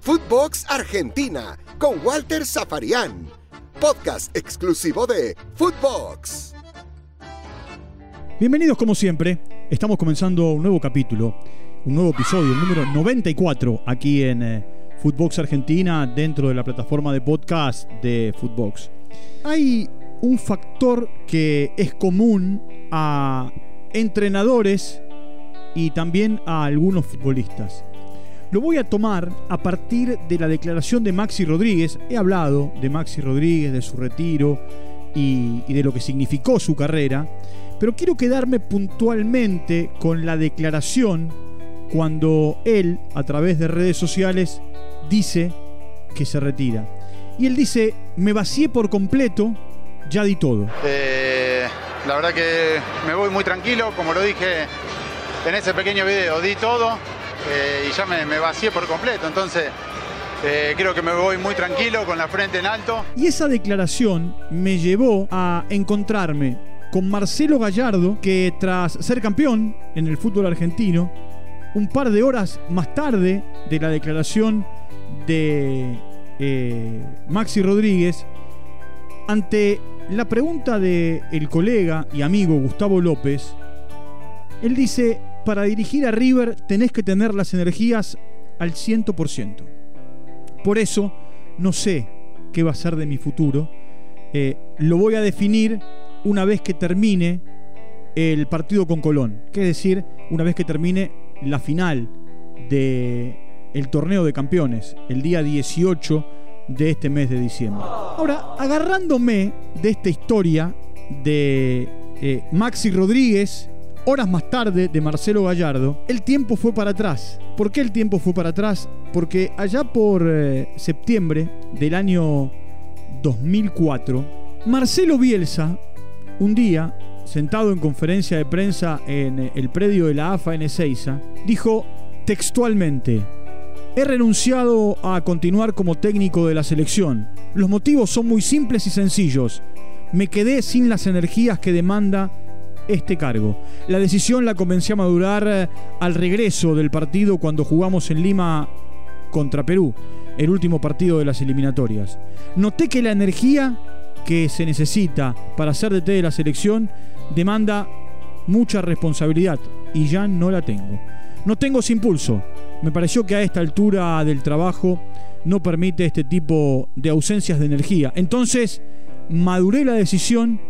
Footbox Argentina con Walter Zafarian. Podcast exclusivo de Footbox. Bienvenidos como siempre. Estamos comenzando un nuevo capítulo, un nuevo episodio, el número 94 aquí en eh, Footbox Argentina dentro de la plataforma de podcast de Footbox. Hay un factor que es común a entrenadores y también a algunos futbolistas. Lo voy a tomar a partir de la declaración de Maxi Rodríguez. He hablado de Maxi Rodríguez, de su retiro y, de lo que significó su carrera, pero quiero quedarme puntualmente con la declaración cuando él, a través de redes sociales, dice que se retira. Y él dice, me vacié por completo, ya di todo. Eh, la verdad que me voy muy tranquilo, como lo dije en ese pequeño video, di todo eh, y ya me, vacié por completo. Entonces, eh, creo que me voy muy tranquilo, con la frente en alto. Y esa declaración me llevó a encontrarme con Marcelo Gallardo, que tras ser campeón en el fútbol argentino, un par de horas más tarde de la declaración de eh, Maxi Rodríguez, ante la pregunta del el colega y amigo Gustavo López, él dice, para dirigir a River tenés que tener las energías al 100%. Por eso no sé qué va a ser de mi futuro. Eh, lo voy a definir una vez que termine el partido con Colón. Que es decir, una vez que termine la final del el torneo de campeones, el día 18 de este mes de diciembre. Ahora, agarrándome de esta historia de eh, Maxi Rodríguez, horas más tarde de Marcelo Gallardo, el tiempo fue para atrás. ¿Por qué el tiempo fue para atrás? Porque allá por eh, septiembre del año 2004, Marcelo Bielsa, un día, sentado en conferencia de prensa en eh, el predio de la AFA en Ezeiza, dijo textualmente, He renunciado a continuar como técnico de la selección. Los motivos son muy simples y sencillos. Me quedé sin las energías que demanda este cargo. La decisión la comencé a madurar eh, al regreso del partido cuando jugamos en Lima contra Perú, el último partido de las eliminatorias. Noté que la energía que se necesita para ser DT de la selección demanda mucha responsabilidad y ya no la tengo. No tengo ese impulso. Me pareció que a esta altura del trabajo no permite este tipo de ausencias de energía. Entonces maduré la decisión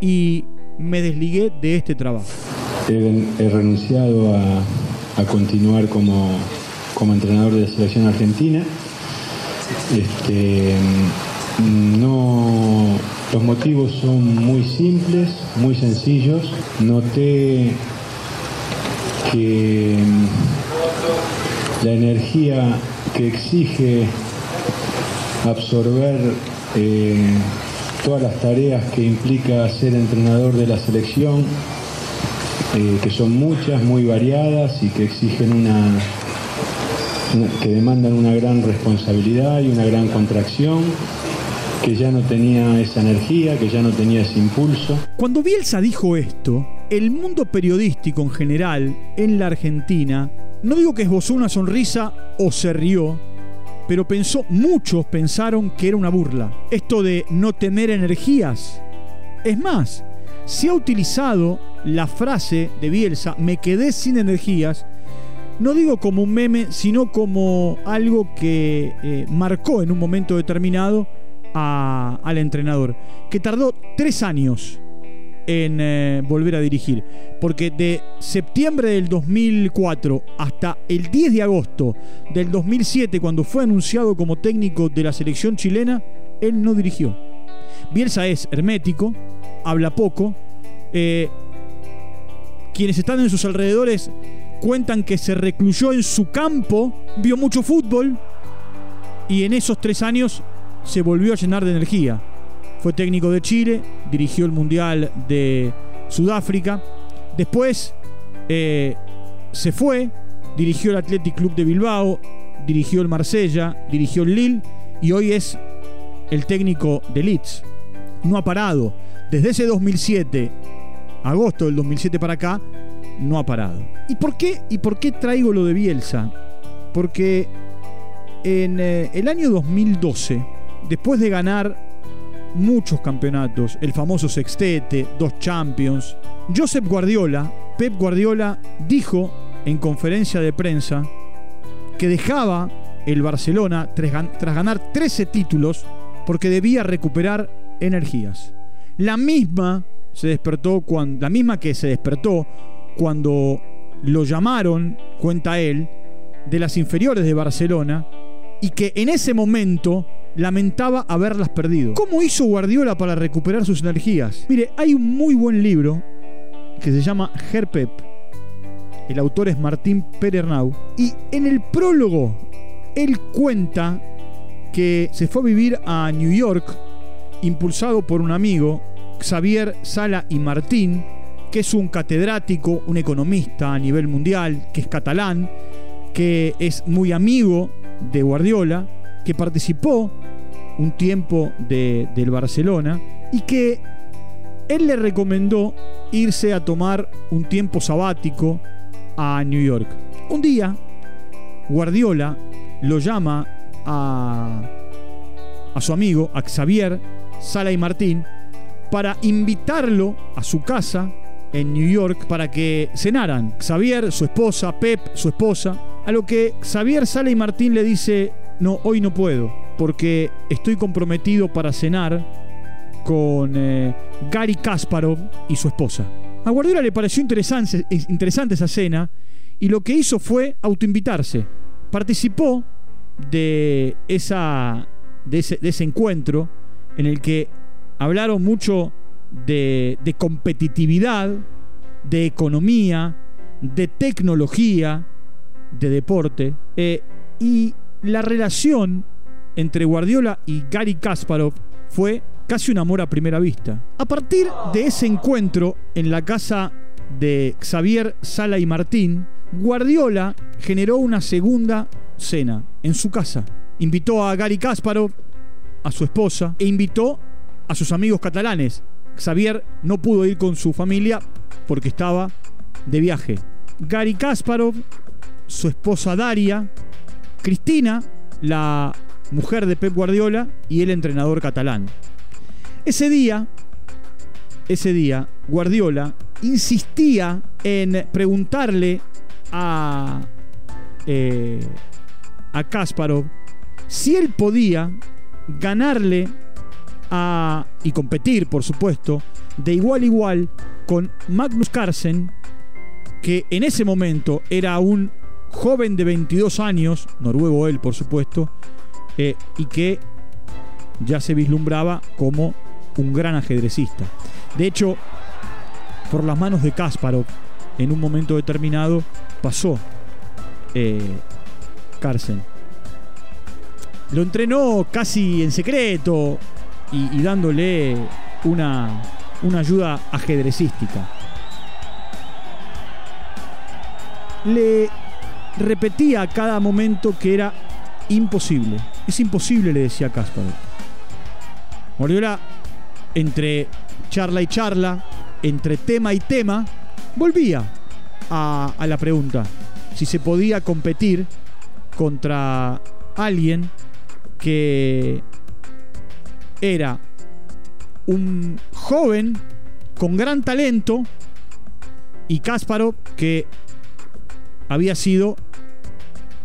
y me desligué de este trabajo. He, renunciado a, continuar como, entrenador de la selección argentina. Este, no, los motivos son muy simples, muy sencillos. Noté que la energía que exige absorber eh, todas las tareas que implica ser entrenador de la selección, eh, que son muchas, muy variadas y que exigen una, una, que demandan una gran responsabilidad y una gran contracción, que ya no tenía esa energía, que ya no tenía ese impulso. Cuando Bielsa dijo esto, el mundo periodístico en general en la Argentina, no digo que esbozó una sonrisa o se rió, pero pensó, muchos pensaron que era una burla. Esto de no tener energías. Es más, se ha utilizado la frase de Bielsa, me quedé sin energías, no digo como un meme, sino como algo que eh, marcó en un momento determinado al entrenador, que tardó tres años en eh, volver a dirigir. Porque de septiembre del 2004 hasta el 10 de agosto del 2007, cuando fue anunciado como técnico de la selección chilena, él no dirigió. Bielsa es hermético, habla poco. Eh, quienes están en sus alrededores cuentan que se recluyó en su campo, vio mucho fútbol y en esos tres años se volvió a llenar de energía. Fue técnico de Chile, dirigió el Mundial de Sudáfrica. Después eh, se fue, dirigió el Athletic Club de Bilbao, dirigió el Marsella, dirigió el Lille y hoy es el técnico de Leeds. No ha parado. Desde ese 2007, agosto del 2007 para acá, no ha parado. ¿Y por qué? ¿Y por qué traigo lo de Bielsa? porque en eh, el año 2012, después de ganar muchos campeonatos, el famoso sextete, dos champions, Josep Guardiola, Pep Guardiola, dijo en conferencia de prensa que dejaba el Barcelona tras ganar 13 títulos porque debía recuperar energías. La misma se despertó cuando la misma que se despertó cuando lo llamaron, cuenta él, de las inferiores de Barcelona y que en ese momento lamentaba haberlas perdido. ¿Cómo hizo Guardiola para recuperar sus energías? Mire, hay un muy buen libro que se llama Herpep. El autor es Martín Perernau. Y en el prólogo, él cuenta que se fue a vivir a New York, impulsado por un amigo, Xavier Sala y Martín, que es un catedrático, un economista a nivel mundial, que es catalán, que es muy amigo de Guardiola, que participó un tiempo de, del Barcelona y que él le recomendó irse a tomar un tiempo sabático a New York. Un día, Guardiola lo llama a, a su amigo, a Xavier Sala y Martín, para invitarlo a su casa en New York para que cenaran. Xavier, su esposa, Pep, su esposa. A lo que Xavier Sala y Martín le dice, no, hoy no puedo, porque estoy comprometido para cenar con eh, Gary Kasparov y su esposa. A Guardiola le pareció interesante, esa cena y lo que hizo fue autoinvitarse. Participó de, esa, de, ese, encuentro en el que hablaron mucho de, de competitividad, de economía, de tecnología, de deporte. Eh, y la relación entre Guardiola y Gary Kasparov fue casi un amor a primera vista. A partir de ese encuentro en la casa de Xavier Sala y Martín, Guardiola generó una segunda cena en su casa. Invitó a Gary Kasparov, a su esposa, e invitó a sus amigos catalanes. Xavier no pudo ir con su familia porque estaba de viaje. Gary Kasparov, su esposa Daria, Cristina, la mujer de Pep Guardiola, y el entrenador catalán. Ese día, ese día, Guardiola insistía en preguntarle a, eh, a Kasparov si él podía ganarle a, y competir, por supuesto, de igual a igual con Magnus Carlsen, que en ese momento era un joven de 22 años, noruego él, por supuesto, eh, y que ya se vislumbraba como un gran ajedrecista. De hecho, por las manos de Kasparov, en un momento determinado, pasó eh. Lo entrenó casi en secreto y, dándole una, una ayuda ajedrecística. Le repetía a cada momento que era imposible. Es imposible, le decía Kasparov. Guardiola, entre charla y charla, entre tema y tema, volvía a, a la pregunta si se podía competir contra alguien que era un joven con gran talento y Kasparov que había sido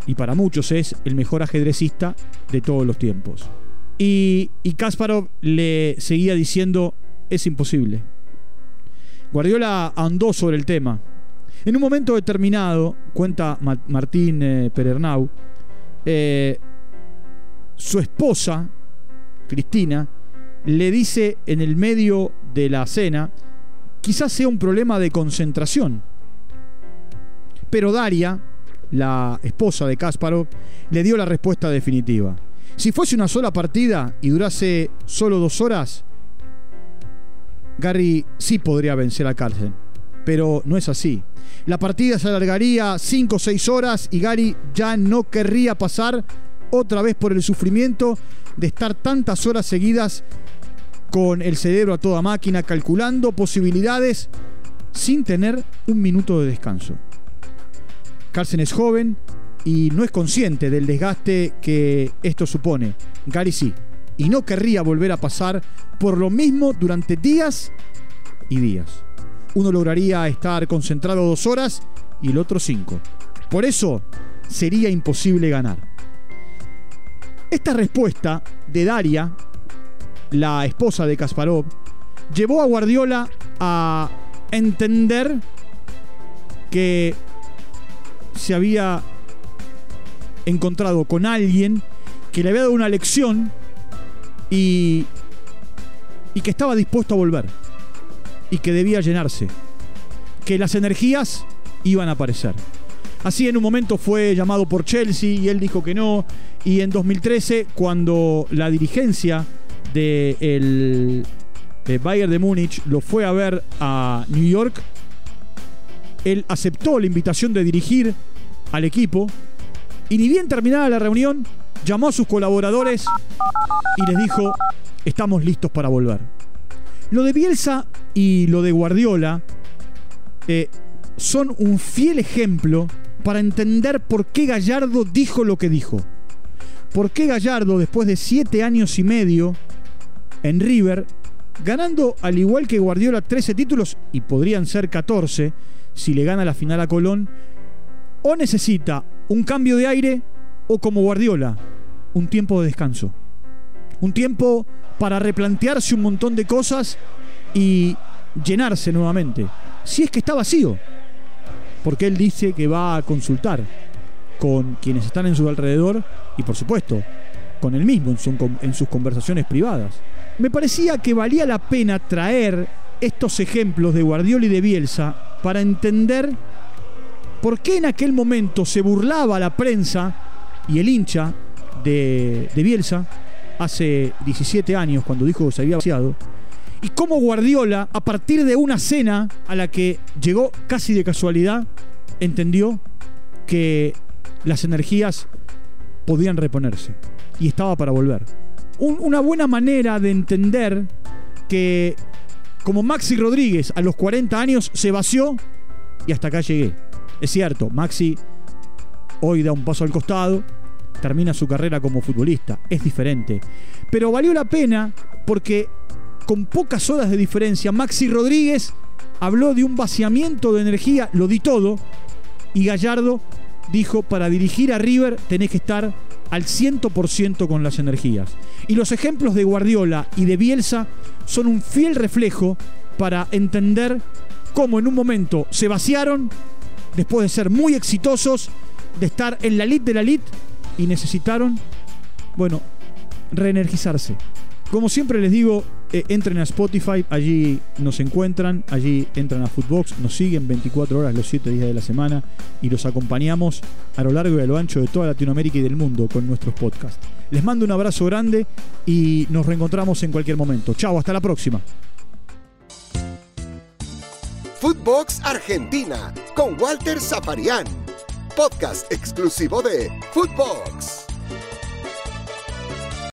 y para muchos es el mejor ajedrecista de todos los tiempos. Y, y Kasparov le seguía diciendo, es imposible. Guardiola andó sobre el tema. En un momento determinado, cuenta Martín eh, Perernau, eh, su esposa, Cristina, le dice en el medio de la cena, quizás sea un problema de concentración. Pero Daria, la esposa de Kasparov, le dio la respuesta definitiva. Si fuese una sola partida y durase solo dos horas, Gary sí podría vencer a Carlsen. Pero no es así. La partida se alargaría cinco o seis horas y Gary ya no querría pasar otra vez por el sufrimiento de estar tantas horas seguidas con el cerebro a toda máquina calculando posibilidades sin tener un minuto de descanso. Carlsen es joven y no es consciente del desgaste que esto supone. Gary sí. Y no querría volver a pasar por lo mismo durante días y días. Uno lograría estar concentrado dos horas y el otro cinco. Por eso sería imposible ganar. Esta respuesta de Daria, la esposa de Kasparov, llevó a Guardiola a entender que se había encontrado con alguien que le había dado una lección y, y que estaba dispuesto a volver y que debía llenarse, que las energías iban a aparecer. Así en un momento fue llamado por Chelsea y él dijo que no. Y en 2013, cuando la dirigencia del de Bayern de Múnich lo fue a ver a New York, él aceptó la invitación de dirigir al equipo y ni bien terminada la reunión, llamó a sus colaboradores y les dijo, estamos listos para volver. Lo de Bielsa y lo de Guardiola eh, son un fiel ejemplo para entender por qué Gallardo dijo lo que dijo. Por qué Gallardo, después de siete años y medio en River, ganando al igual que Guardiola 13 títulos y podrían ser 14 si le gana la final a Colón, o necesita un cambio de aire o como Guardiola, un tiempo de descanso. Un tiempo para replantearse un montón de cosas y llenarse nuevamente. Si es que está vacío. Porque él dice que va a consultar con quienes están en su alrededor y por supuesto con él mismo en, en sus conversaciones privadas. Me parecía que valía la pena traer estos ejemplos de Guardiola y de Bielsa para entender por qué en aquel momento se burlaba la prensa y el hincha de, Bielsa hace 17 años cuando dijo que se había vaciado y cómo Guardiola, a partir de una cena a la que llegó casi de casualidad, entendió que las energías podían reponerse y estaba para volver. una buena manera de entender que como Maxi Rodríguez a los 40 años se vació y hasta acá llegué. Es cierto, Maxi hoy da un paso al costado, termina su carrera como futbolista, es diferente. Pero valió la pena porque con pocas horas de diferencia, Maxi Rodríguez habló de un vaciamiento de energía, lo di todo, y Gallardo dijo, para dirigir a River tenés que estar al 100% con las energías. Y los ejemplos de Guardiola y de Bielsa son un fiel reflejo para entender cómo en un momento se vaciaron después de ser muy exitosos, de estar en la elite de la elite y necesitaron, bueno, reenergizarse. Como siempre les digo, eh, entren a Spotify, allí nos encuentran, allí entran a Footbox, nos siguen 24 horas los 7 días de la semana y los acompañamos a lo largo y a lo ancho de toda Latinoamérica y del mundo con nuestros podcasts. Les mando un abrazo grande y nos reencontramos en cualquier momento. Chao, hasta la próxima. Footbox Argentina con Walter Zafarian, podcast exclusivo de Footbox.